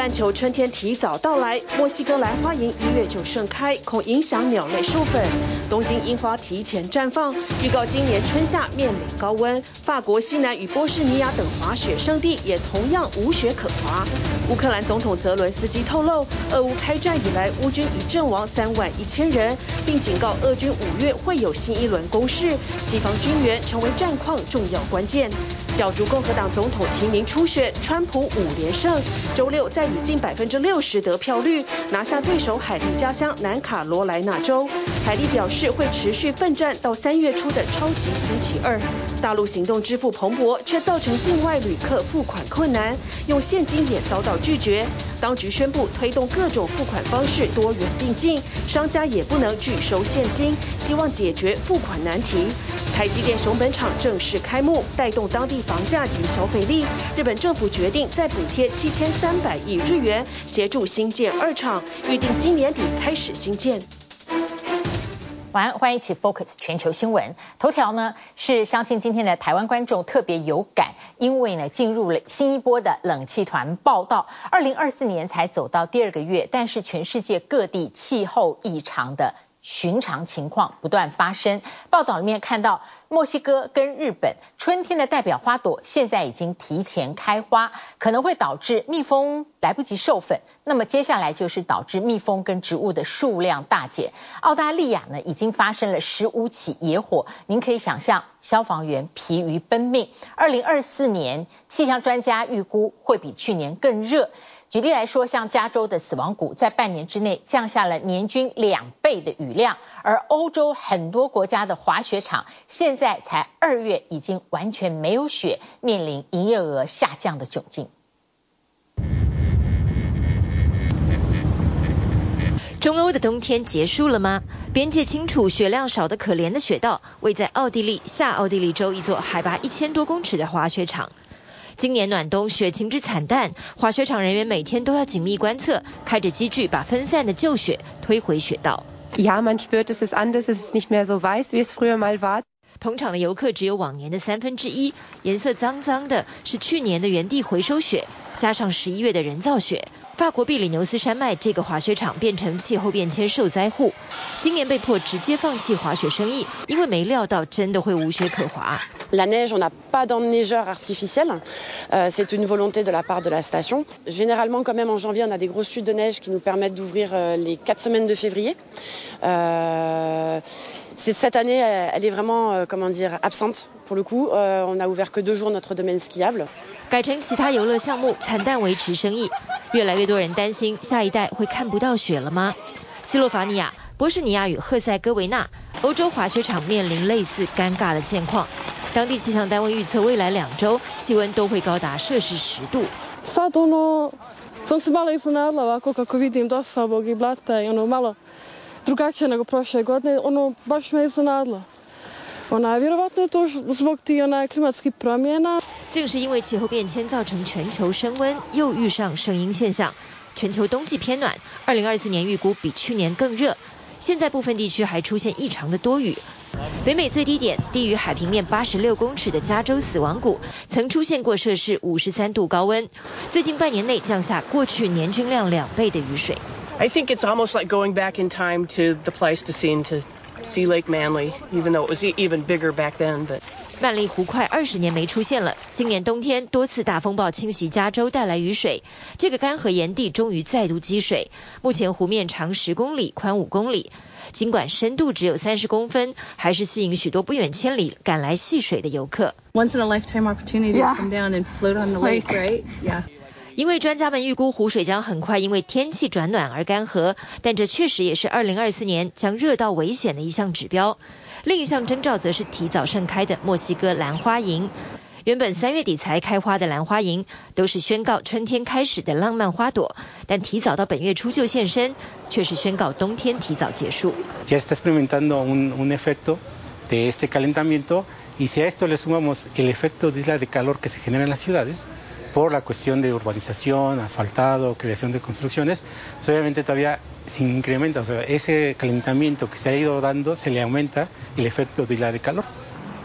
半球春天提早到来，墨西哥兰花楹一月就盛开，恐影响鸟类授粉。东京樱花提前绽放，预告今年春夏面临高温。法国西南与波士尼亚等滑雪胜地也同样无雪可滑。乌克兰总统泽伦斯基透露，俄乌开战以来，乌军已阵亡三万一千人，并警告俄军五月会有新一轮攻势，西方军援成为战况重要关键。角逐共和党总统提名初选，川普五连胜，周六再以近百分之六十得票率拿下对手海莉家乡南卡罗来纳州。海莉表示会持续奋战到三月初的超级星期二。大陆行动支付蓬勃，却造成境外旅客付款困难，用现金也遭到拒绝。当局宣布推动各种付款方式多元并进，商家也不能拒收现金，希望解决付款难题。台积电熊本厂正式开幕，带动当地房价及消费力。日本政府决定再补贴七千三百亿日元，协助新建二厂，预定今年底开始新建。晚安，欢迎一起 Focus 全球新闻。头条呢是相信今天的台湾观众特别有感，因为呢进入了新一波的冷气团报道。二零二四年才走到第二个月，但是全世界各地气候异常的。寻常情况不断发生。报道里面看到，墨西哥跟日本春天的代表花朵现在已经提前开花，可能会导致蜜蜂来不及授粉。那么接下来就是导致蜜蜂跟植物的数量大减。澳大利亚呢，已经发生了十五起野火，您可以想象消防员疲于奔命。二零二四年气象专家预估会比去年更热。举例来说，像加州的死亡谷在半年之内降下了年均两倍的雨量，而欧洲很多国家的滑雪场现在才二月已经完全没有雪，面临营业额下降的窘境。中欧的冬天结束了吗？边界清楚、雪量少得可怜的雪道，位在奥地利下奥地利州一座海拔一千多公尺的滑雪场。今年暖冬雪情之惨淡，滑雪场人员每天都要紧密观测，开着机具把分散的旧雪推回雪道。Ja, man spürt, es ist anders, es ist nicht mehr so weiß, wie es früher mal war。捧场的游客只有往年的三分之一，颜色脏脏的，是去年的原地回收雪，加上十一月的人造雪。法国比利牛斯山脉这个滑雪场变成气候变迁受灾户，今年被迫直接放弃滑雪生意，因为没料到真的会无雪可滑。La neige, on n'a pas d'enneigeur artificiel, c'est une volonté de la part de la station. Généralement, quand même, en janvier, on a des grosses chutes de neige qui nous permettent d'ouvrir les quatre semaines de février. Cette année, elle est vraiment, comment dire, absente pour le coup. On n'a ouvert que deux jours notre domaine skiable. 改成其他游乐项目，惨淡维持生意。越来越多人担心，下一代会看不到雪了吗？斯洛伐尼亚、波士尼亚与赫塞哥维纳，欧洲滑雪场面临类似尴尬的现况。当地气象单位预测，未来两周气温都会高达摄氏十度。正是因为气候变迁造成全球升温，又遇上圣婴现象，全球冬季偏暖。二零二四年预估比去年更热。现在部分地区还出现异常的多雨。北美最低点低于海平面八十六公尺的加州死亡谷，曾出现过摄氏五十三度高温。最近半年内降下过去年均量两倍的雨水。I think it's almost like going back in time to the Pleistocene to see Lake Manly, even though it was even bigger back then. But 曼丽湖快二十年没出现了。今年冬天多次大风暴侵袭加州，带来雨水。这个干涸盐地终于再度积水。目前湖面长十公里，宽五公里。尽管深度只有三十公分，还是吸引许多不远千里赶来戏水的游客。Once in a lifetime opportunity to come down and float on the lake, right? Yeah. 因为专家们预估湖水将很快因为天气转暖而干涸，但这确实也是二零二四年将热到危险的一项指标。另一项征兆则是提早盛开的墨西哥兰花楹。原本三月底才开花的兰花楹，都是宣告春天开始的浪漫花朵，但提早到本月初就现身，却是宣告冬天提早结束。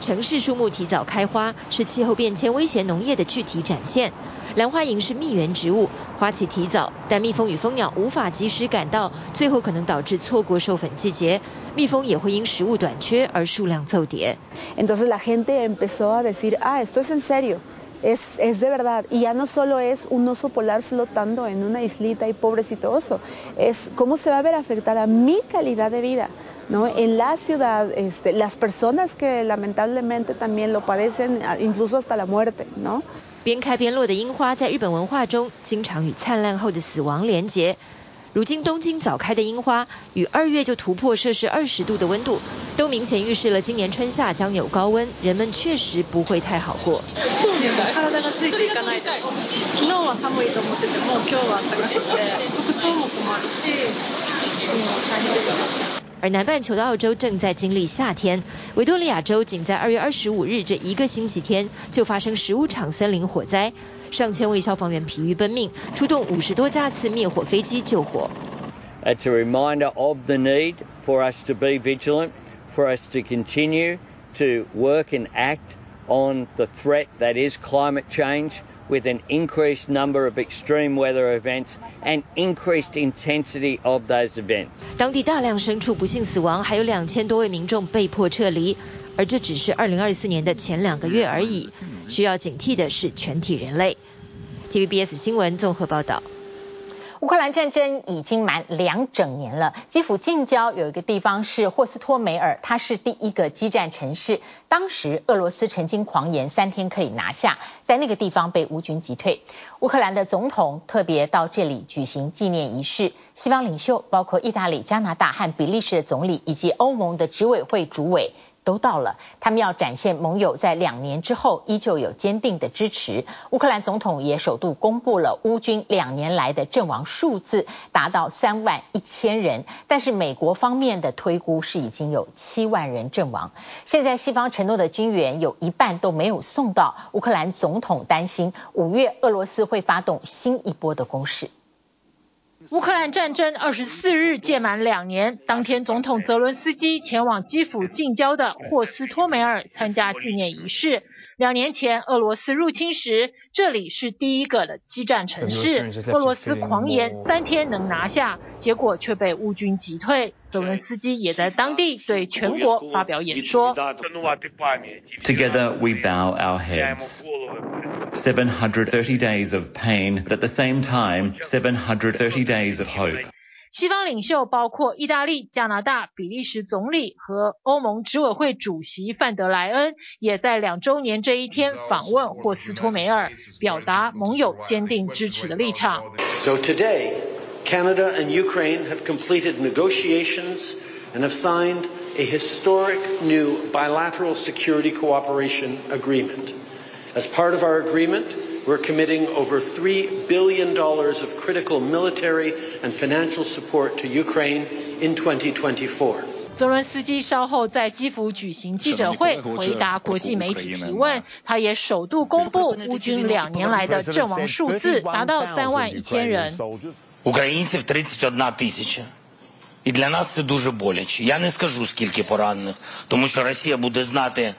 城市树木提早开花，是气候变迁威胁农业的具体展现。兰花楹是蜜源植物，花期提早，但蜜蜂与蜂鸟无法及时赶到，最后可能导致错过授粉季节。蜜蜂也会因食物短缺而数量骤跌。Entonces la gente empezó a decir, ah, esto es en serio, es es de verdad, y ya no solo es un oso polar flotando en una islita y pobrecito oso, es cómo se va a ver afectada mi calidad de vida. ¿no? En la ciudad, este, las personas que lamentablemente también lo padecen, incluso hasta la muerte, ¿no? 边开边落的樱花，在日本文化中经常与灿烂后的死亡连结。 如今东京早开的樱花，与二月就突破摄氏二十度的温度，都明显预示了今年春夏将有高温，人们确实不会太好过。而南半球的澳洲正在经历夏天，维多利亚州仅在二月二十五日这一个星期天就发生十五场森林火灾，上千位消防员疲于奔命，出动五十多架次灭火飞机救火。It's a reminder of the need for us to be vigilant, for us to continue to work and act on the threat that is climate change. With an increased number of extreme weather events and increased intensity of those events，当地大量牲畜不幸死亡，还有两千多位民众被迫撤离，而这只是二零二四年的前两个月而已。需要警惕的是全体人类。TVBS 新闻综合报道。乌克兰战争已经满两整年了。基辅近郊有一个地方是霍斯托梅尔，它是第一个激战城市。当时俄罗斯曾经狂言三天可以拿下，在那个地方被乌军击退。乌克兰的总统特别到这里举行纪念仪式。西方领袖包括意大利、加拿大和比利时的总理，以及欧盟的执委会主委。都到了，他们要展现盟友在两年之后依旧有坚定的支持。乌克兰总统也首度公布了乌军两年来的阵亡数字，达到三万一千人。但是美国方面的推估是已经有七万人阵亡。现在西方承诺的军援有一半都没有送到，乌克兰总统担心五月俄罗斯会发动新一波的攻势。乌克兰战争二十四日届满两年，当天总统泽伦斯基前往基辅近郊的霍斯托梅尔参加纪念仪式。两年前俄罗斯入侵时，这里是第一个的激战城市。俄罗斯狂言三天能拿下，结果却被乌军击退。泽伦斯基也在当地对全国发表演说。Together we bow our heads. 730 days of pain, but at the same time, 730 days of hope. 西方领袖包括意大利、加拿大、比利时总理和欧盟执委会主席范德莱恩，也在两周年这一天访问霍斯托梅尔，表达盟友坚定支持的立场。So today, Canada and Ukraine have completed negotiations and have signed a historic new bilateral security cooperation agreement. As part of our agreement, we're committing over $3 billion of critical military and financial support to Ukraine in 2024. 泽伦斯基稍后在基辅举行记者会，回答国际媒体提问。他也首度公布乌军两年来的阵亡数字，达到三万一千人。Українців 31 тисяча. І для нас це дуже боляче. Я не скажу, скільки поранених, тому що Росія буде знати,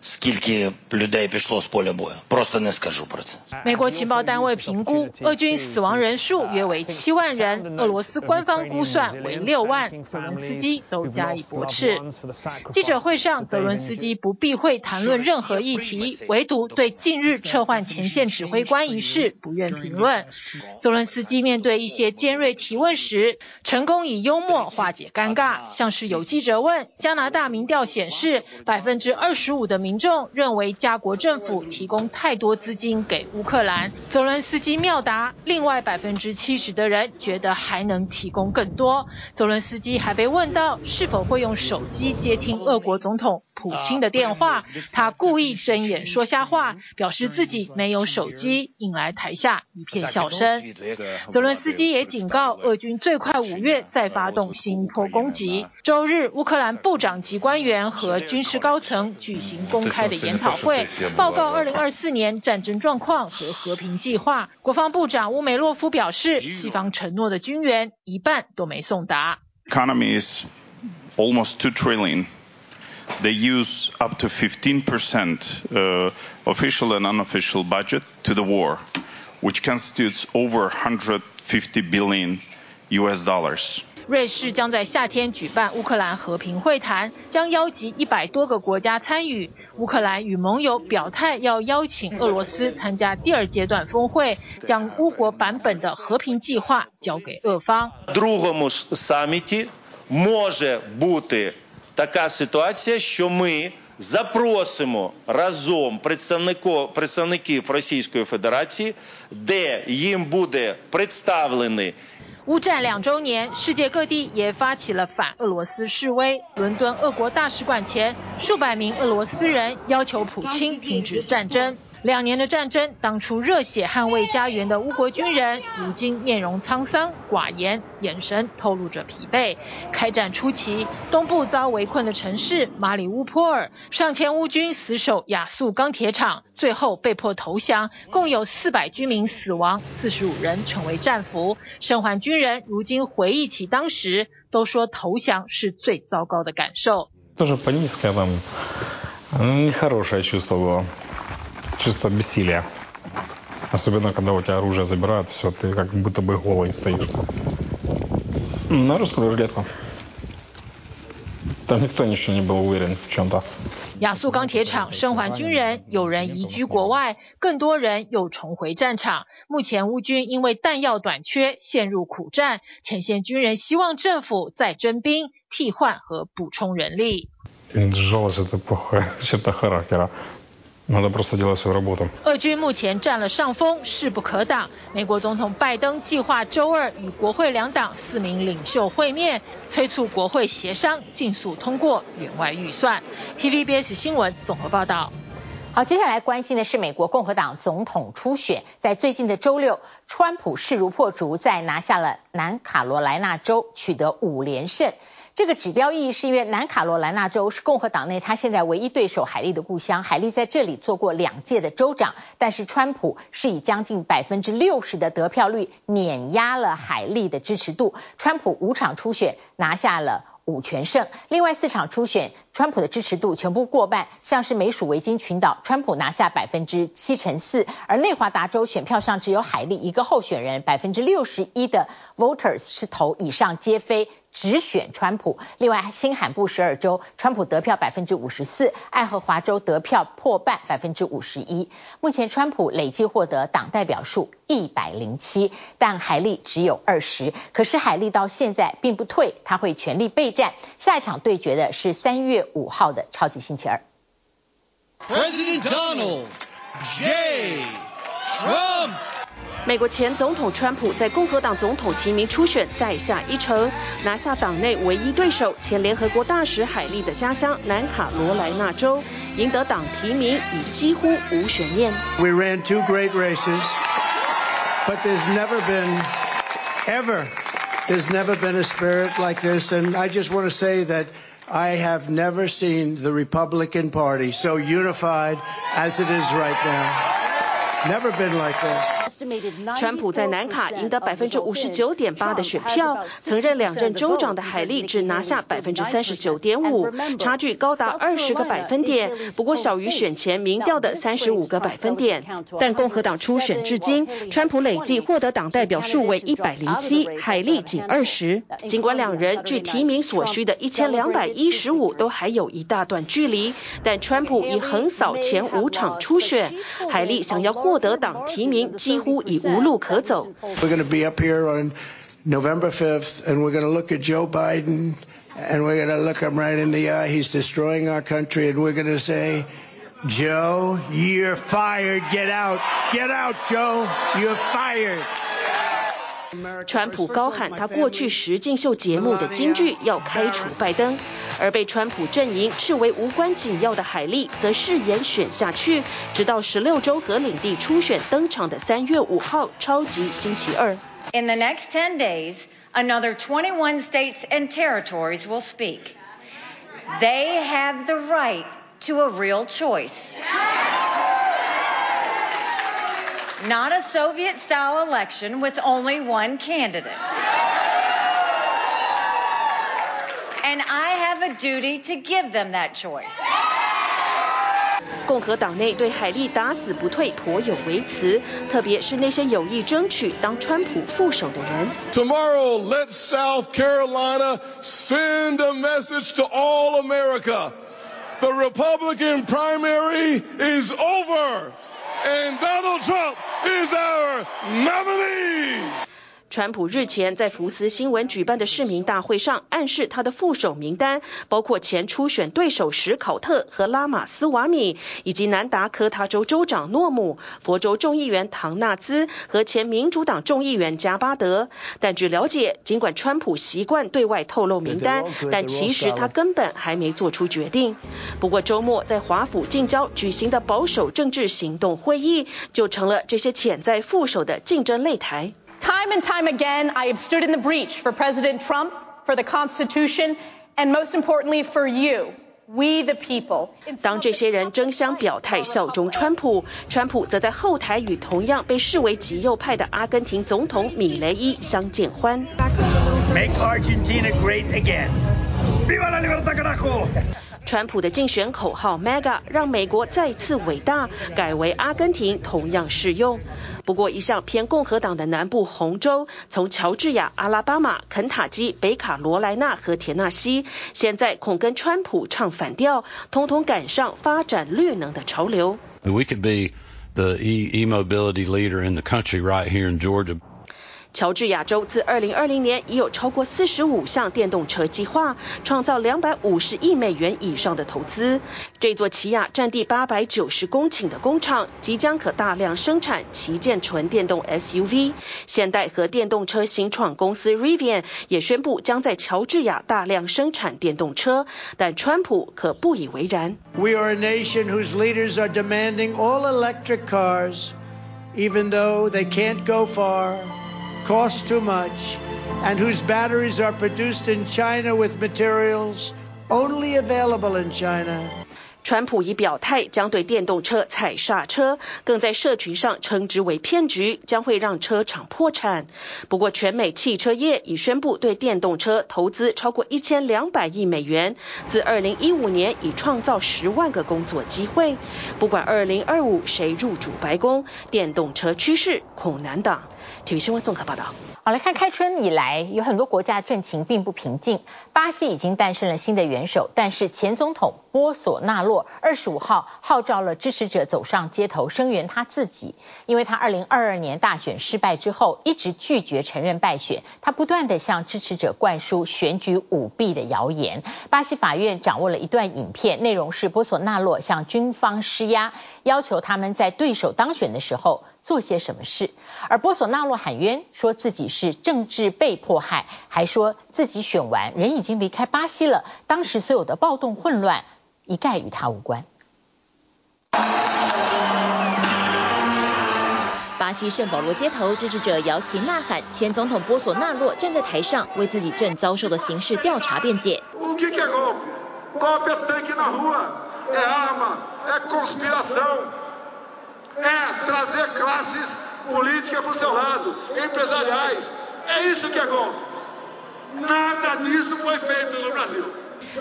скільки людей пішло з поля бою. Просто не скажу про це. 美国情报单位评估，俄军死亡人数约为七万人，俄罗斯官方估算为六万。泽伦斯基都加以驳斥。记者会上，泽伦斯基不避讳谈论任何议题，唯独对近日撤换前线指挥官一事不愿评论。泽伦斯基面对一些尖锐提问时，成功以幽默化解尴尬，像是有记者问：加拿大民调显示百分之二十五的民 民众认为加国政府提供太多资金给乌克兰，泽伦斯基妙答，另外百分之七十的人觉得还能提供更多。泽伦斯基还被问到是否会用手机接听俄国总统普京的电话，他故意睁眼说瞎话，表示自己没有手机，引来台下一片笑声。泽伦斯基也警告，俄军最快五月再发动新一波攻击。周日，乌克兰部长级官员和军事高层举行公公开的研讨会报告二零二四年战争状况和和平计划。国防部长乌梅洛夫表示，西方承诺的军援一半都没送达。Economy is almost two trillion. they use up to 15% uh, official and unofficial budget to the war, which constitutes over 150 billion US dollars. 瑞士将在夏天举办乌克兰和平会谈，将邀集一百多个国家参与。乌克兰与盟友表态要邀请俄罗斯参加第二阶段峰会，将乌国版本的和平计划交给俄方。Другому саміті може бути така ситуація, що ми запросимо разом представників Російської Федерації, де їм буде представлений 乌战两周年，世界各地也发起了反俄罗斯示威。伦敦俄国大使馆前，数百名俄罗斯人要求普京停止战争。 两年的战争，当初热血捍卫家园的乌国军人，如今面容沧桑寡言，眼神透露着疲惫。开战初期，东部遭围困的城市马里乌波尔，上千乌军死守亚速钢铁厂，最后被迫投降，共有四百居民死亡，四十五人成为战俘。生还军人如今回忆起当时，都说投降是最糟糕的感受。都是很 чувство бессилия. Особенно, когда у тебя оружие забирают, все, ты как будто бы голый стоишь. На русскую рулетку. Там никто ничего не был уверен в чем-то. 亚速钢铁厂生还军人，有人移居国外，更多人又重回战场。目前乌军因为弹药短缺，陷入苦战。前线军人希望政府再征兵、替换和补充人力。 俄军目前占了上风，势不可挡。美国总统拜登计划周二与国会两党四名领袖会面，催促国会协商，尽速通过援外预算。TVBS 新闻综合报道。好，接下来关心的是美国共和党总统初选，在最近的周六，川普势如破竹，在拿下了南卡罗来纳州，取得五连胜。这个指标意义是因为南卡罗来纳州是共和党内他现在唯一对手海利的故乡，海利在这里做过两届的州长，但是川普是以将近百分之六十的得票率碾压了海利的支持度，川普五场初选拿下了五全胜，另外四场初选，川普的支持度全部过半，像是美属维京群岛，川普拿下百分之七成四，而内华达州选票上只有海莉一个候选人，百分之六十一的 voters 是投以上皆非，只选川普。另外新罕布什尔州，川普得票百分之五十四，爱荷华州得票破半百分之五十一。目前川普累计获得党代表数一百零七，但海莉只有二十。可是海莉到现在并不退，他会全力备战。下一场对决的是三月五号的超级星期二。President Donald J. Trump。美国前总统川普在共和党总统提名初选再下一城，拿下党内唯一对手前联合国大使海利的家乡南卡罗来纳州，赢得党提名已几乎无悬念。We ran two great races, but there's never been ever There's never been a spirit like this, and I just want to say that I have never seen the Republican Party so unified as it is right now. Never been like this. 川普在南卡赢得百分之五十九点八的选票，曾任两任州长的海利只拿下百分之三十九点五，差距高达二十个百分点，不过小于选前民调的三十五个百分点。但共和党初选至今，川普累计获得党代表数为一百零七，海利仅二十。尽管两人距提名所需的一千两百一十五都还有一大段距离，但川普已横扫前五场初选，海利想要获得党提名几乎已无路可走。We're going to be up here on November 5th, and we're going to look at Joe Biden, and we're going to look him right in the eye. He's destroying our country, and we're going to say, Joe, you're fired. Get out. Get out, Joe. You're fired. 川普高喊他过去实境秀节目的金句，要开除拜登。而被川普阵营视为无关紧要的海莉，则誓言选下去，直到十六州和领地初选登场的三月五号超级星期二。In the next ten days, another twenty-one states and territories will speak. They have the right to a real choice. Not a Soviet-style election with only one candidate. and I have a duty to give them that choice. 共和党内对海莉打死不退颇有微词，特别是那些有意争取当川普副手的人。Tomorrow, let South Carolina send a message to all America. The Republican primary is over, and Donald Trump is our nominee. 川普日前在福斯新闻举办的市民大会上，暗示他的副手名单包括前初选对手史考特和拉马斯瓦米，以及南达科他州州长诺姆、佛州众议员唐纳兹和前民主党众议员加巴德。但据了解，尽管川普习惯对外透露名单，但其实他根本还没做出决定。不过周末在华府近郊举行的保守政治行动会议，就成了这些潜在副手的竞争擂台。Time and time again, I have stood in the breach for President Trump, for the Constitution, and most importantly for you, we the people. 当这些人争相表态效忠川普，川普则在后台与同样被视为极右派的阿根廷总统米雷伊相见欢。Make Argentina great again. Viva la libertad, carajo! 川普的竞选口号 “MAGA” 让美国再次伟大，改为阿根廷同样适用。不过，一向偏共和党的南部红州，从乔治亚、阿拉巴马、肯塔基、北卡罗来纳和田纳西，现在恐跟川普唱反调，统统赶上发展绿能的潮流。We could be the e-mobility leader in the country right here in Georgia. 乔治亚州自2020年已有超过45项电动车计划，创造250亿美元以上的投资。这座奇亚占地890公顷的工厂，即将可大量生产旗舰纯电动 SUV。现代和电动车新创公司 Rivian 也宣布将在乔治亚大量生产电动车，但川普可不以为然。We are a nation whose leaders are demanding all electric cars, even though they can't go far. Cost too much, and whose batteries are produced in China with materials only available in China. 川普已表态将对电动车踩刹车，更在社群上称之为骗局，将会让车厂破产。不过，全美汽车业已宣布对电动车投资超过一千两百亿美元，自二零一五年已创造十万个工作机会。不管二零二五谁入主白宫，电动车趋势恐难挡。请新闻综合报道。好，来看开春以来，有很多国家政情并不平静。巴西已经诞生了新的元首，但是前总统波索纳洛二十五号号召了支持者走上街头声援他自己，因为他二零二二年大选失败之后，一直拒绝承认败选，他不断地向支持者灌输选举舞弊的谣言。巴西法院掌握了一段影片，内容是波索纳洛向军方施压，要求他们在对手当选的时候做些什么事，而波索纳洛喊冤，说自己是政治被迫害，还说自己选完人已经离开巴西了，当时所有的暴动混乱一概与他无关。巴西圣保罗街头，支持者摇旗呐喊，前总统波索纳洛站在台上为自己正遭受的刑事调查辩解。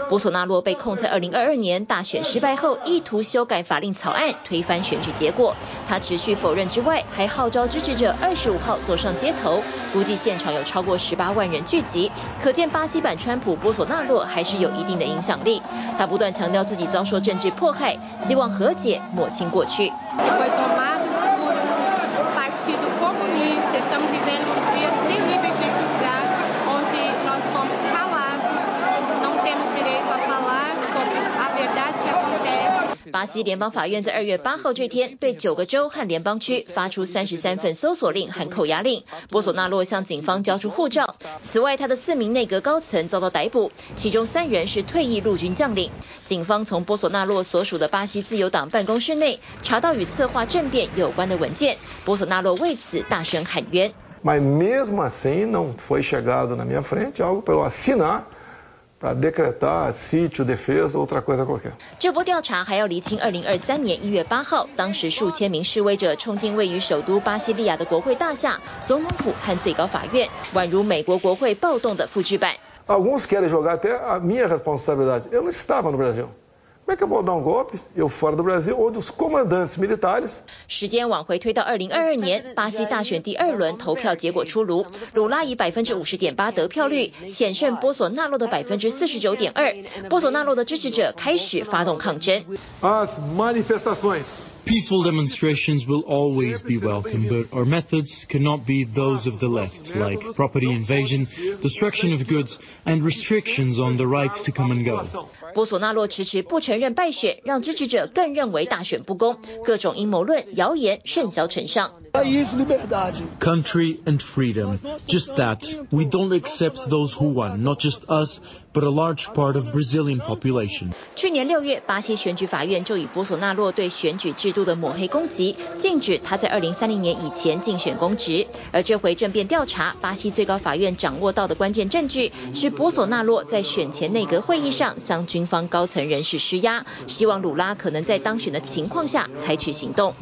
波索纳洛被控在二零二二年大选失败后，意图修改法令草案，推翻选举结果。他持续否认之外，还号召支持者二十五号走上街头，估计现场有超过十八万人聚集。可见巴西版川普波索纳洛还是有一定的影响力。他不断强调自己遭受政治迫害，希望和解，抹清过去。estamos vivendo dias terríveis nesse lugar, onde nós somos calados, não temos direito a falar sobre a verdade que acontece. 巴西联邦法院在二月八号这天对九个州和联邦区发出三十三份搜索令和扣押令。波索纳洛向警方交出护照。此外，他的四名内阁高层遭到逮捕，其中三人是退役陆军将领。警方从波索纳洛所属的巴西自由党办公室内查到与策划政变有关的文件。波索纳洛为此大声喊冤。这波调查还要厘清二零二三年一月八号，当时数千名示威者冲进位于首都巴西利亚的国会大厦、总统府和最高法院，宛如美国国会暴动的复制版。 Alguns querem jogar até a minha responsabilidade. Eu não estava no Brasil. Como é que eu vou dar um golpe? Eu fora do Brasil, onde os comandantes militares。时间往回推到二零二二年，巴西大选第二轮投票结果出炉，鲁拉以百分之五十点八得票率险胜波索纳洛的百分之四十九点二，波索纳洛的支持者开始发动抗争。As manifestações Peaceful demonstrations will always be welcome, but our methods cannot be those of the left, like property invasion, destruction of goods, and restrictions on the rights to come and go. 波索纳洛迟迟不承认败选，让支持者更认为大选不公，各种阴谋论、谣言甚嚣尘上。 Country and freedom. Just that. We don't accept those who won, not just us, but a large part of Brazilian population. 去年六月，巴西选举法院就以博索纳洛对选举制度的抹黑攻击，禁止他在二零三零年以前竞选公职。而这回政变调查，巴西最高法院掌握到的关键证据是博索纳洛在选前内阁会议上向军方高层人士施压，希望鲁拉可能在当选的情况下采取行动。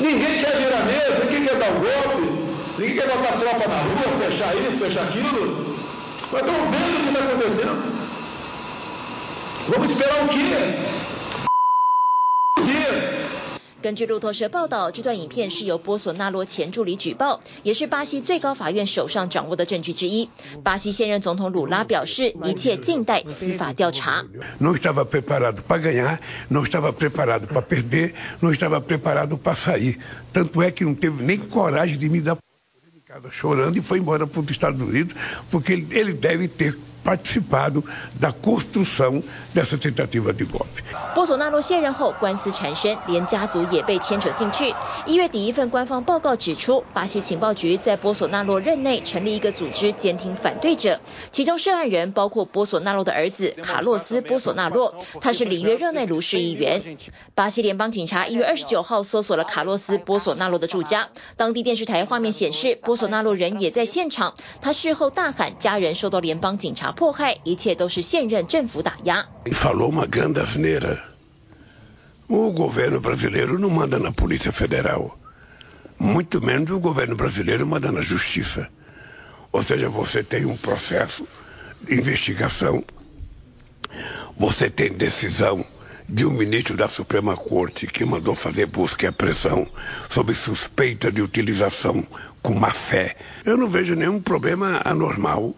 Ninguém quer vir à mesa, ninguém quer dar um golpe, ninguém quer botar tropa na rua, fechar isso, fechar aquilo. Mas estão vendo o que está acontecendo. Vamos esperar o quê? O quê? 根据路透社报道，这段影片是由波索纳罗前助理举报，也是巴西最高法院手上掌握的证据之一。巴西现任总统鲁拉表示，一切静待司法调查。波索纳洛卸任后，官司缠身，连家族也被牵扯进去。一月底，一份官方报告指出，巴西情报局在波索纳洛任内成立一个组织监听反对者，其中涉案人包括波索纳洛的儿子卡洛斯·波索纳洛，他是里约热内卢市议员。巴西联邦警察一月二十九号搜索了卡洛斯·波索纳洛的住家，当地电视台画面显示，波索纳洛人也在现场，他事后大喊家人受到联邦警察 迫害，一切都是现任政府打压。Falou uma grande asneira. O governo brasileiro não manda na Polícia Federal. Muito menos o governo brasileiro manda na Justiça. Ou seja, você tem um processo de investigação, você tem decisão de um ministro da Suprema Corte que mandou fazer busca e apreensão sob suspeita de utilização com má fé. Eu não vejo nenhum problema anormal.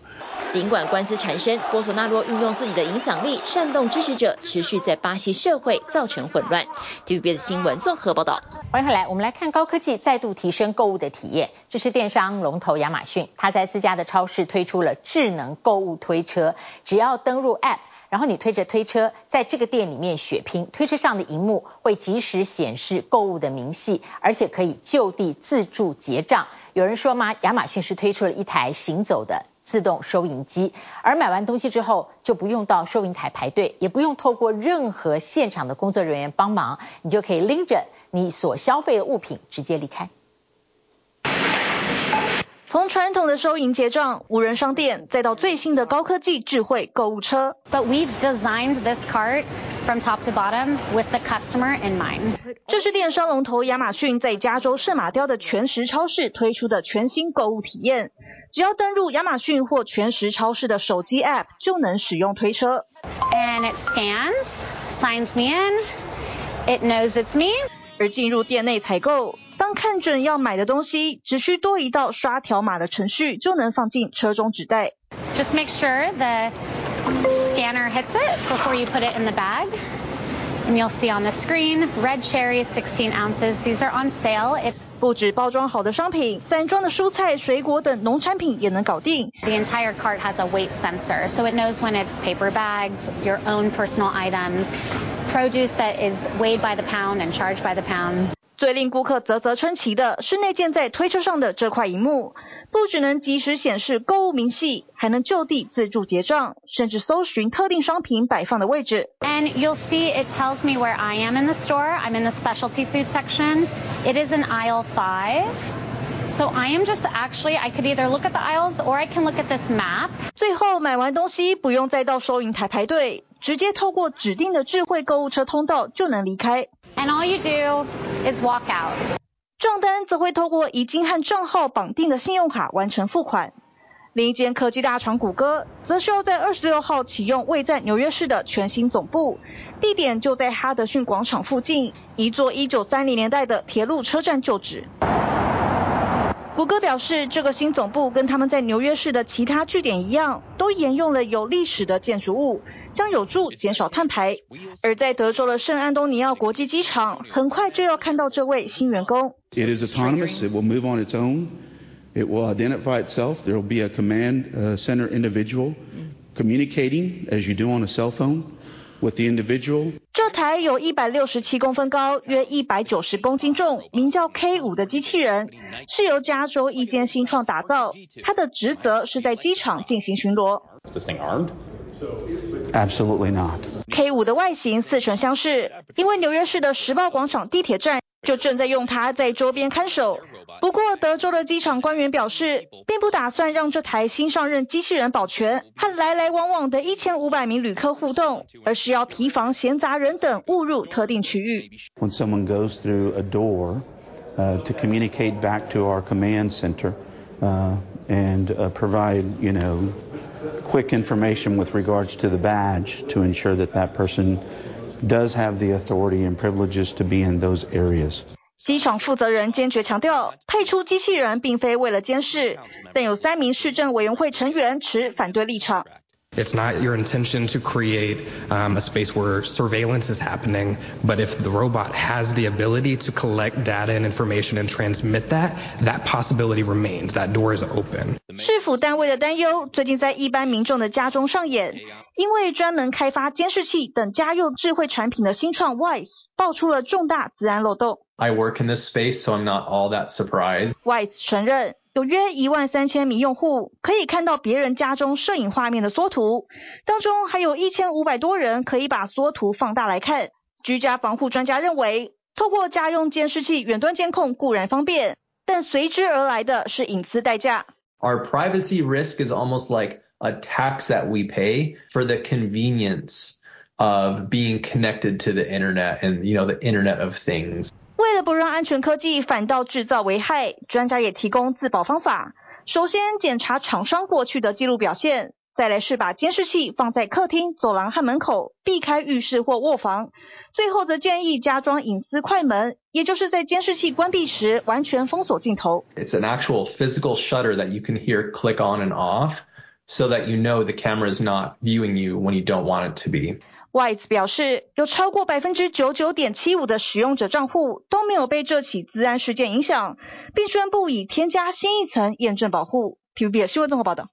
尽管官司缠身，波索纳洛运用自己的影响力煽动支持者，持续在巴西社会造成混乱。TVBS 新闻综合报道。欢迎回来，我们来看高科技再度提升购物的体验。这是电商龙头亚马逊，它在自家的超市推出了智能购物推车，只要登入 App，然后你推着推车在这个店里面血拼，推车上的荧幕会及时显示购物的明细，而且可以就地自助结账。有人说吗？亚马逊是推出了一台行走的。自动收银机，而买完东西之后就不用到收银台排队，也不用透过任何现场的工作人员帮忙，你就可以拎着你所消费的物品直接离开。从传统的收银结账、无人商店，再到最新的高科技智慧购物车。But we've designed this cart from top to bottom with the customer in mind. 这是电商龙头亚马逊在加州圣马雕的全食超市推出的全新购物体验。只要登入亚马逊或全食超市的手机 App，就能使用推车。And it scans, signs me in, it knows it's me. 而进入店内采购。当看准要买的东西，只需多一道刷条码的程序，就能放进车中纸袋。Just make sure the scanner hits it before you put it in the bag. And you'll see on the screen, red cherries, 16 ounces. These are on sale. It 不止包装好的商品，散装的蔬菜、水果等农产品也能搞定。The entire cart has a weight sensor, so it knows when it's paper bags, your own personal items, produce that is weighed by the pound and charged by the pound. 最令顾客啧啧称奇的是内建在推车上的这块荧幕，不只能及时显示购物明细，还能就地自助结账，甚至搜寻特定商品摆放的位置。And you'll see it tells me where I am in the store. I'm in the specialty food section. It is in aisle five. So I am just actually, I could either look at the aisles or I can look at this map. 最后买完东西不用再到收银台排队，直接透过指定的智慧购物车通道就能离开。And all you do is walk out. 账单则会透过已经和账号绑定的信用卡完成付款。另一间科技大厂谷歌，则需要在二十六号启用位在纽约市的全新总部，地点就在哈德逊广场附近，一座一九三零年代的铁路车站旧址。谷歌表示，这个新总部跟他们在纽约市的其他据点一样，都沿用了有历史的建筑物，将有助减少碳排。而在德州的圣安东尼奥国际机场，很快就要看到这位新员工。It is autonomous. It will move on its own. It will identify itself. There will be a command center individual communicating as you do on a cell phone. With the individual. 这台有一百六十七公分高、约一百九十公斤重、名叫 K 五的机器人，是由加州一间新创打造。它的职责是在机场进行巡逻。This thing armed? Absolutely not. K 五的外形似曾相识，因为纽约市的时报广场地铁站就正在用它在周边看守。不过，德州的机场官员表示，并不打算让这台新上任机器人保全和来来往往的一千五百名旅客互动，而是要提防闲杂人等误入特定区域。When someone goes through a door, uh, to communicate back to our command center, uh, and provide, you know, quick information with regards to the badge to ensure that that person does have the authority and privileges to be in those areas. 机场负责人坚决强调，派出机器人并非为了监视，但有三名市政委员会成员持反对立场。It's not your intention to create um, a space where surveillance is happening, but if the robot has the ability to collect data and information and transmit that, that possibility remains. That door is open. 市府单位的担忧最近在一般民众的家中上演，因为专门开发监视器等家用智慧产品的新创 Wyze 爆出了重大资安漏洞。I work in this space, so I'm not all that surprised. Wyze 承认。 有约一万三千名用户可以看到别人家中摄影画面的缩图，当中还有一千五百多人可以把缩图放大来看。居家防护专家认为，透过家用监视器远端监控固然方便，但随之而来的是隐私代价。Our privacy risk is almost like a tax that we pay for the convenience of being connected to the internet and, you know, the internet of things. 不让安全科技反倒制造危害，专家也提供自保方法。首先检查厂商过去的记录表现，再来是把监视器放在客厅、走廊和门口，避开浴室或卧房。最后则建议加装隐私快门，也就是在监视器关闭时完全封锁镜头。It's an actual physical shutter that you can hear click on and off, so that you know the camera is not viewing you when you don't want it to be. Wise 表示，有超过百分之九九点七五的使用者账户都没有被这起自安事件影响，并宣布已添加新一层验证保护。PUB，新闻综合报道。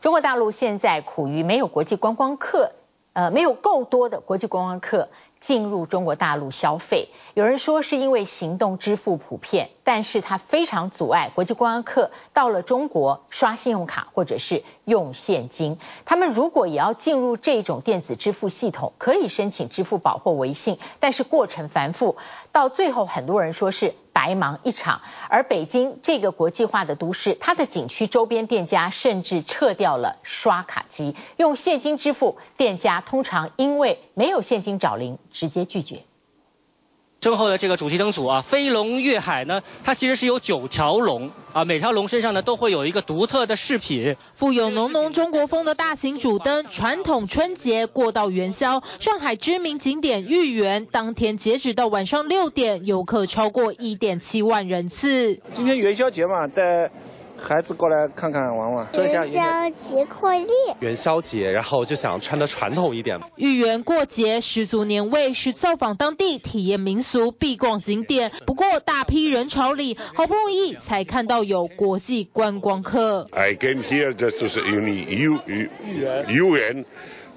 中国大陆现在苦于没有国际观光客，呃，没有够多的国际观光客进入中国大陆消费。有人说是因为行动支付普遍。但是它非常阻碍国际观光客到了中国刷信用卡或者是用现金。他们如果也要进入这种电子支付系统，可以申请支付宝或微信，但是过程繁复，到最后很多人说是白忙一场。而北京这个国际化的都市，它的景区周边店家甚至撤掉了刷卡机，用现金支付，店家通常因为没有现金找零，直接拒绝。身后的这个主题灯组啊，飞龙跃海呢，它其实是有九条龙啊，每条龙身上呢都会有一个独特的饰品。富有浓浓中国风的大型主灯，传统春节过到元宵，上海知名景点豫园当天截止到晚上六点，游客超过一点七万人次。今天元宵节嘛，带孩子过来看看玩玩。元宵节快乐！元宵节，然后就想穿得传统一点。豫园过节十足年味是造访当地体验民俗必逛景点，不过大批人潮里，好不容易才看到有国际观光客。I came here just to see you, you, you,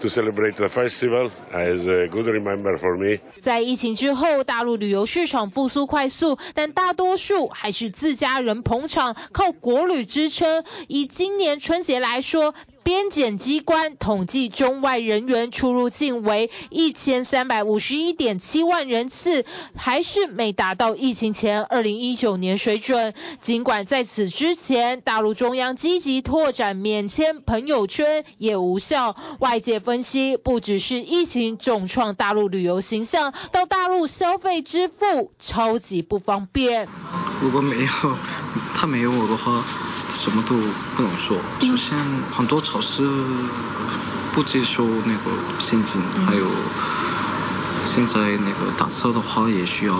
To celebrate the festival as a good remember for me. 在疫情之后，大陆旅游市场复苏快速，但大多数还是自家人捧场，靠国旅支撑。以今年春节来说，边检机关统计中外人员出入境为一千三百五十一点七万人次，还是没达到疫情前二零一九年水准。尽管在此之前，大陆中央积极拓展免签朋友圈也无效。外界分析，不只是疫情重创大陆旅游形象，到大陆消费支付超级不方便。如果没有他没有我的话，么都不能说。首先，很多超市不接受那个现金，还有现在那个打车的话也需要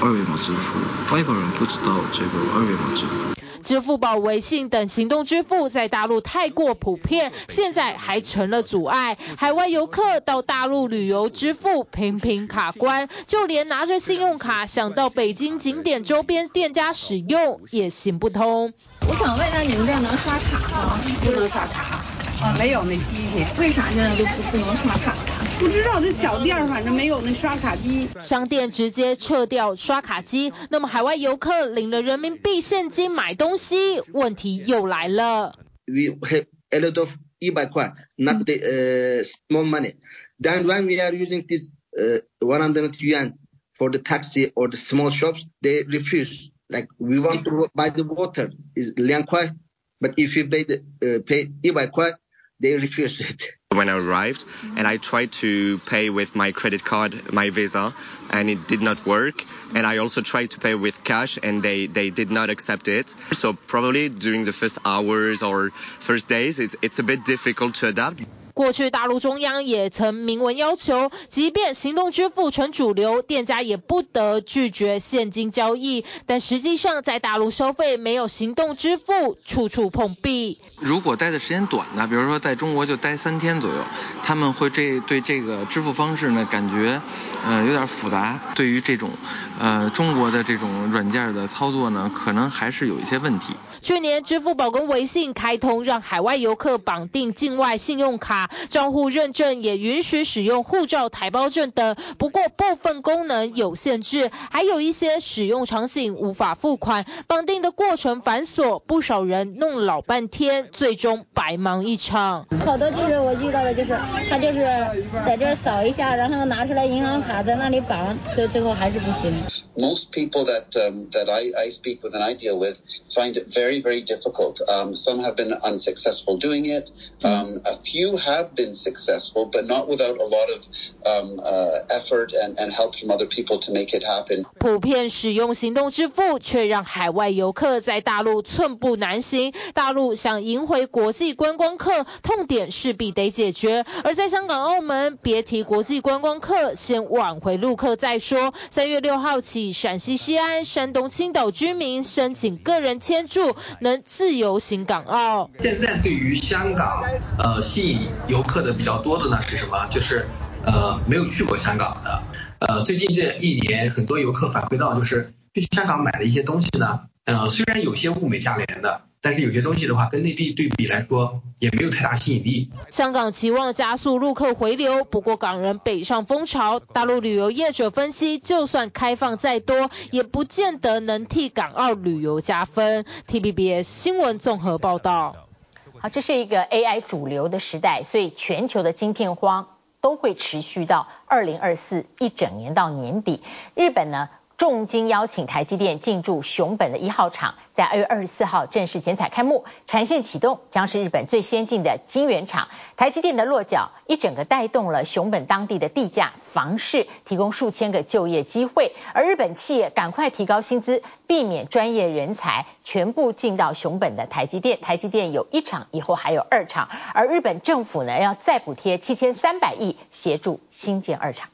二维码支付，外国人不知道这个二维码支付。支付宝、微信等行动支付在大陆太过普遍，现在还成了阻碍。海外游客到大陆旅游支付频频卡关，就连拿着信用卡想到北京景点周边店家使用也行不通。我想问一下，你们这儿能刷卡吗？不能刷卡。啊，没有那机器，为啥现在都不不能刷卡呀？不知道，这小店反正没有那刷卡机。商店直接撤掉刷卡机，那么海外游客领了人民币现金买东西，问题又来了。We have a lot of 一百块，not the uh, small money. Then when we are using this uh, 100 yuan for the taxi or the small shops, they refuse. Like we want to buy the water is 两块，but if you pay the uh, pay 一百块。they refused it. When I arrived and I tried to pay with my credit card, my Visa, and it did not work. And I also tried to pay with cash and they, they did not accept it. So probably during the first hours or first days, it's, it's a bit difficult to adapt. 过去大陆中央也曾明文要求，即便行动支付成主流，店家也不得拒绝现金交易。但实际上，在大陆消费没有行动支付，处处碰壁。 如果待的时间短呢，比如说在中国就待三天左右，他们会这对这个支付方式呢感觉，呃有点复杂。对于这种，呃中国的这种软件的操作呢，可能还是有一些问题。去年支付宝跟微信开通，让海外游客绑定境外信用卡。账户认证也允许使用护照、台胞证等，不过部分功能有限制，还有一些使用场景无法付款，绑定的过程繁琐，不少人弄老半天，最终白忙一场。好多就是我遇到的，就是他就是在这扫一下，然后拿出来银行卡在那里绑，最最后还是不行。Most people that um, that I I speak with and I deal with find it very very difficult. Um, some have been unsuccessful doing it. Um, a few have been successful, but not without a lot of um, uh, effort and, and help from other people to make it happen. 普遍使用行动支付，却让海外游客在大陆寸步难行。大陆想回国际观光客，痛点势必得解决。而在香港、澳门，别提国际观光客，先挽回陆客再说。三月六号起，陕西西安、山东青岛居民申请个人签注，能自由行港澳。现在对于香港，呃，吸引。游客的比较多的呢是什么？就是，呃，没有去过香港的，呃，最近这一年很多游客反馈到，就是去香港买的一些东西呢，呃，虽然有些物美价廉的，但是有些东西的话跟内地对比来说也没有太大吸引力。香港期望加速陆客回流，不过港人北上风潮，大陆旅游业者分析，就算开放再多，也不见得能替港澳旅游加分。T B B S 新闻综合报道。好，这是一个 AI 主流的时代，所以全球的晶片荒都会持续到二零二四一整年到年底。日本呢，重金邀请台积电进驻熊本的一号厂，在二月二十四号正式剪彩开幕，产线启动，将是日本最先进的晶圆厂。台积电的落脚，一整个带动了熊本当地的地价、房市，提供数千个就业机会。而日本企业赶快提高薪资，避免专业人才全部进到熊本的台积电。台积电有一厂，以后还有二厂。而日本政府呢，要再补贴七千三百亿，协助新建二厂。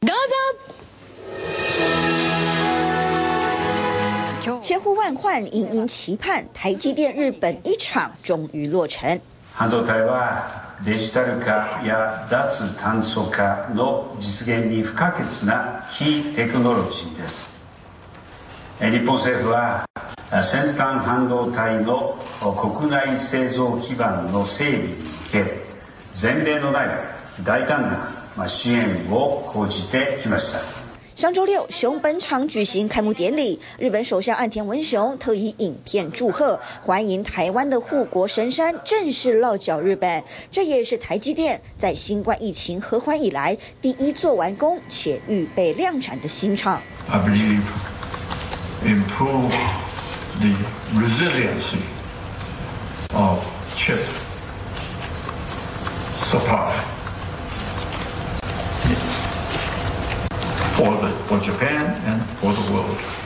どう千呼万唤，殷殷期盼，台积电日本一厂终于落成。半导体はデジタル化や脱炭素化の実现に不可欠なキーテクノロジーです。日本政府は先端半导体の国内制造基盘の整备に向け、前例のない大胆な支援を讲じてきました。上周六，熊本场举行开幕典礼，日本首相岸田文雄特以影片祝贺，欢迎台湾的护国神山正式落脚日本。这也是台积电在新冠疫情和缓以来第一座完工且预备量产的新厂。I believe improve the resiliency of chip supply for Japan and for the world.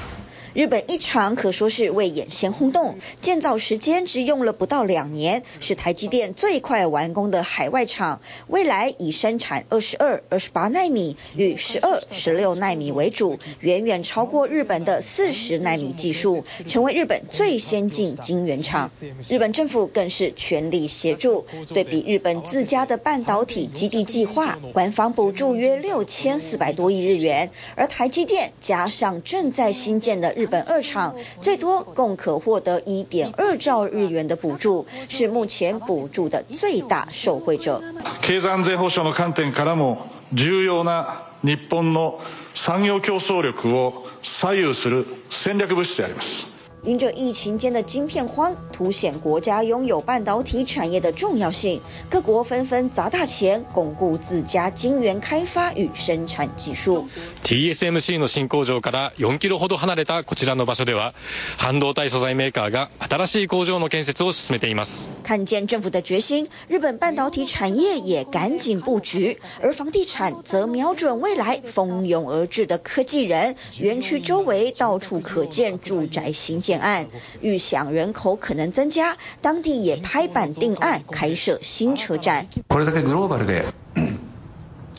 日本一厂可说是未演先轰动，建造时间只用了不到两年，是台积电最快完工的海外厂。未来以生产二十二、二十八奈米与十二、十六奈米为主，远远超过日本的四十奈米技术，成为日本最先进晶圆厂。日本政府更是全力协助。对比日本自家的半导体基地计划，官方补助约六千四百多亿日元，而台积电加上正在新建的日日本二厂最多共可获得一点二兆日元的补助，是目前补助的最大受惠者。経済安全保障の观点からも重要な日本の产业竞争力を左右する战略物质であります。 因着疫情间的晶片荒，凸显国家拥有半导体产业的重要性，各国纷纷砸大钱巩固自家晶圆开发与生产技术。TSMC の新工场から4キロほど离れたこちらの场所では、半导体素材メーカーが新しい工场の建设を进めています。看见政府的决心，日本半导体产业也赶紧布局，而房地产则瞄准未来蜂拥而至的科技人，园区周围到处可见住宅新建。 案预想人口可能增加，当地也拍板定案开设新车站。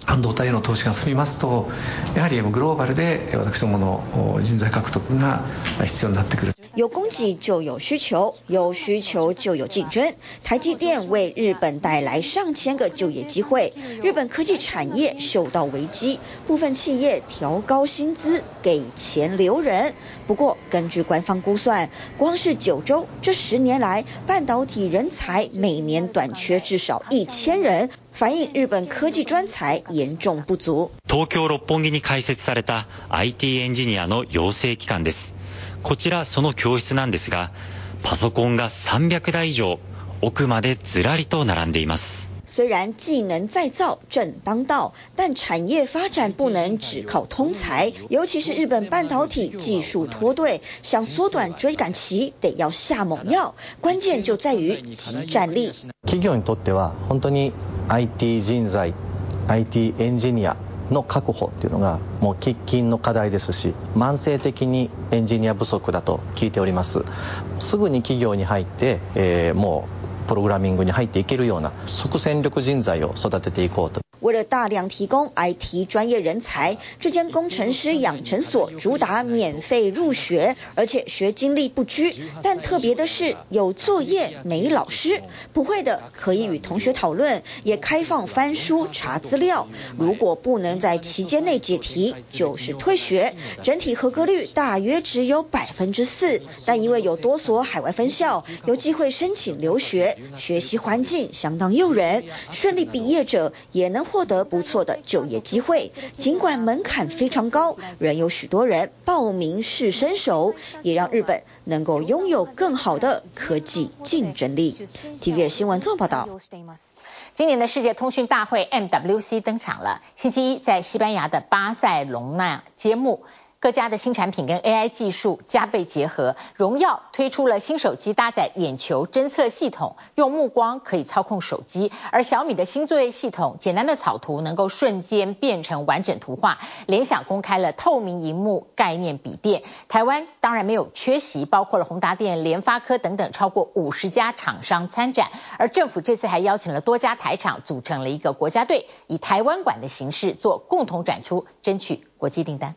半导体への投资が进みますと、やはりグローバルで私どもの人材获得が必要になってくる。有供给就有需求，有需求就有竞争。台积电为日本带来上千个就业机会，日本科技产业受到危机，部分企业调高薪资，给钱留人。不过，根据官方估算，光是九州这十年来，半导体人才每年短缺至少一千人， 反映日本科技专才严重不足。东京六本木に开设された IT エンジニアの养成机关です。こちらその教室なんですが、パソコンが300台以上、奥までずらりと并んでいます。虽然技能再造正当道，但产业发展不能只靠通才，尤其是日本半导体技术脱队，想缩短追赶期，得要下猛药。关键就在于即战力。企业にとっては本当に IT 人材、IT エンジニアの確保っていうのがもう喫緊の課題ですし、慢性的にエンジニア不足だと聞いております。すぐに企業に入って、えー、もうプログラミングに入っていけるような即戦力人材を育てていこうと。为了大量提供 IT 专业人才，这间工程师养成所主打免费入学，而且学经历不拘。但特别的是，有作业没老师，不会的可以与同学讨论，也开放翻书查资料。如果不能在期间内解题，就是退学。整体合格率大约只有百分之四，但因为有多所海外分校，有机会申请留学，学习环境相当诱人，顺利毕业者也能获得不错的就业机会，尽管门槛非常高，仍有许多人报名试身手，也让日本能够拥有更好的科技竞争力。TVB 新闻做报道。今年的世界通讯大会 MWC 登场了，星期一在西班牙的巴塞隆纳揭幕。各家的新产品跟 AI 技术加倍结合，荣耀推出了新手机搭载眼球侦测系统，用目光可以操控手机；而小米的新作业系统，简单的草图能够瞬间变成完整图画。联想公开了透明荧幕概念笔电，台湾当然没有缺席，包括了宏达电、联发科等等超过五十家厂商参展。而政府这次还邀请了多家台厂，组成了一个国家队，以台湾馆的形式做共同展出，争取国际订单。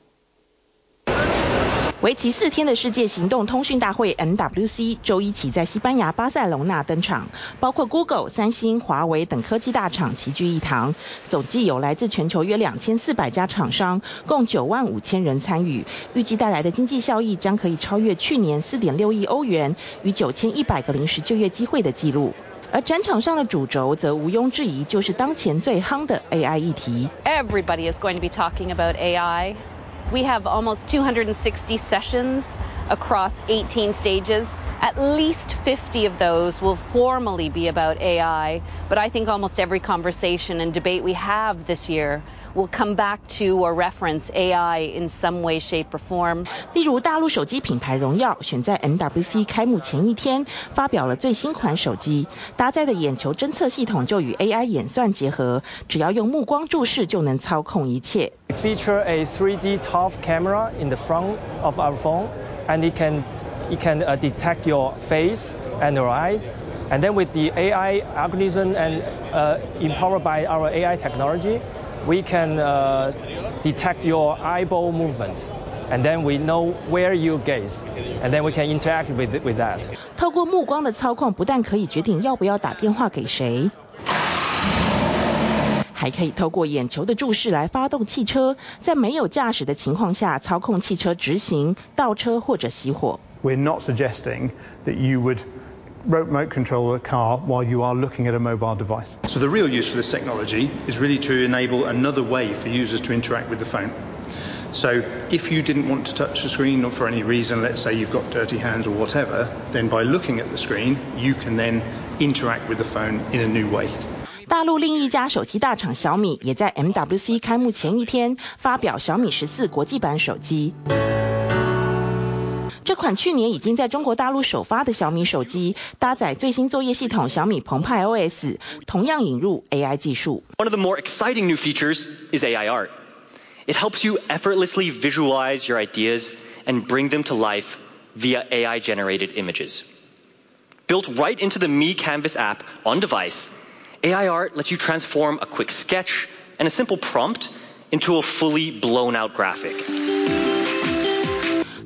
为期四天的世界行动通讯大会 MWC 周一起在西班牙巴塞隆纳登场，包括 Google、三星、华为等科技大厂齐聚一堂，总计有来自全球约两千四百家厂商，共九万五千人参与，预计带来的经济效益将可以超越去年四点六亿欧元与九千一百个临时就业机会的记录。而展场上的主轴则毋庸置疑就是当前最夯的 AI 议题。Everybody is going to be talking about AI. We have almost 260 sessions across 18 stages. At least 50 of those will formally be about AI, but I think almost every conversation and debate we have this year will come back to or reference AI in some way, shape or form. 例如，大陆手机品牌荣耀选在 MWC 开幕前一天发表了最新款手机，搭载的眼球侦测系统就与 AI 演算结合，只要用目光注视就能操控一切。Feature a 3D ToF camera in the front of our phone, and it can it can uh, detect your face and your eyes. And then with the AI algorithm and uh, empowered by our AI technology, we can uh, detect your eyeball movement. And then we know where you gaze, and then we can interact with with that. 透过目光的操控，不但可以决定要不要打电话给谁，还可以透过眼球的注视来发动汽车，在没有驾驶的情况下操控汽车直行、倒车或者熄火。We're not suggesting that you would remote control a car while you are looking at a mobile device. So the real use for this technology is really to enable another way for users to interact with the phone. So if you didn't want to touch the screen or for any reason, let's say you've got dirty hands or whatever, then by looking at the screen, you can then interact with the phone in a new way. 大陆另一家手机大厂小米也在 MWC 开幕前一天发表小米十四国际版手机。 这款去年已经在中国大陆首发的小米手机，搭载最新作业系统小米澎湃 OS，同样引入 AI 技术。One of the more exciting new features is AI art. It helps you effortlessly visualize your ideas and bring them to life via AI-generated images. Built right into the Mi Canvas app on device, AI art lets you transform a quick sketch and a simple prompt into a fully blown out graphic.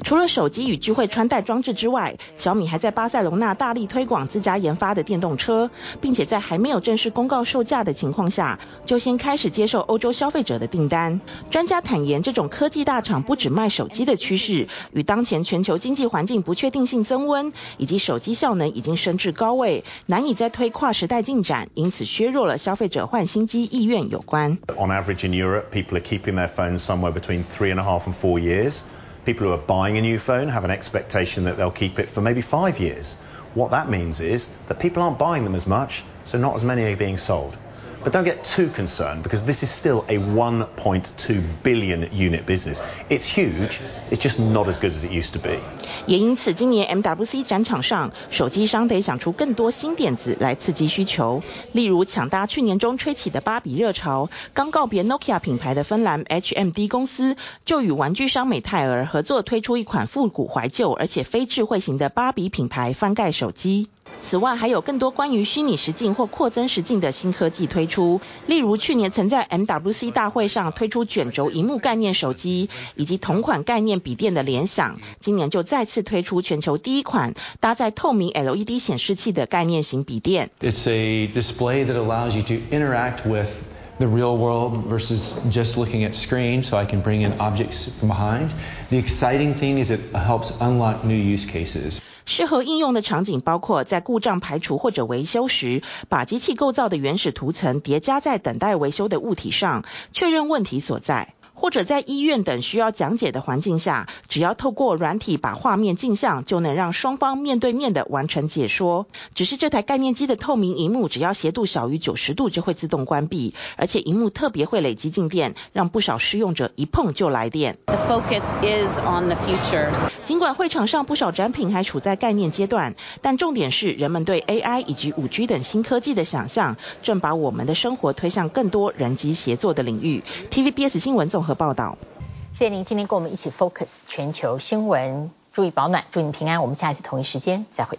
除了手机与智慧穿戴装置之外，小米还在巴塞隆纳大力推广自家研发的电动车，并且在还没有正式公告售价的情况下，就先开始接受欧洲消费者的订单。专家坦言，这种科技大厂不止卖手机的趋势，与当前全球经济环境不确定性增温，以及手机效能已经升至高位，难以再推跨时代进展，因此削弱了消费者换新机意愿有关。On average in Europe, people are keeping their phones somewhere between three and a half and four years. People who are buying a new phone have an expectation that they'll keep it for maybe five years. What that means is that people aren't buying them as much, so not as many are being sold. But don't get too concerned because this is still a 1.2 billion unit business. It's huge, it's just not as good as it used to be. 也因此，今年 MWC 展场上，手机商得想出更多新点子来刺激需求。例如，抢搭去年中吹起的芭比热潮，刚告别 Nokia 品牌的芬兰 HMD 公司，就与玩具商美泰尔合作推出一款复古怀旧而且非智慧型的芭比品牌翻盖手机。此外，还有更多关于虚拟实境或扩增实境的新科技推出，例如去年曾在 MWC 大会上推出卷轴萤幕概念手机，以及同款概念笔电的联想，今年就再次推出全球第一款搭载透明 LED 显示器的概念型笔电。It's a display that allows you to interact with the real world versus just looking at screen, so I can bring in objects from behind. The exciting thing is it helps unlock new use cases. 适合应用的场景包括在故障排除或者维修时，把机器构造的原始图层叠加在等待维修的物体上，确认问题所在。或者在医院等需要讲解的环境下，只要透过软体把画面镜像，就能让双方面对面的完成解说。只是这台概念机的透明荧幕，只要斜度小于九十度就会自动关闭，而且荧幕特别会累积静电，让不少试用者一碰就来电。The focus is on the future. 尽管会场上不少展品还处在概念阶段，但重点是人们对 AI 以及 5G 等新科技的想象，正把我们的生活推向更多人机协作的领域。TVBS 新闻综报道，谢谢您今天跟我们一起 focus 全球新闻，注意保暖，祝您平安。我们下一次同一时间再会。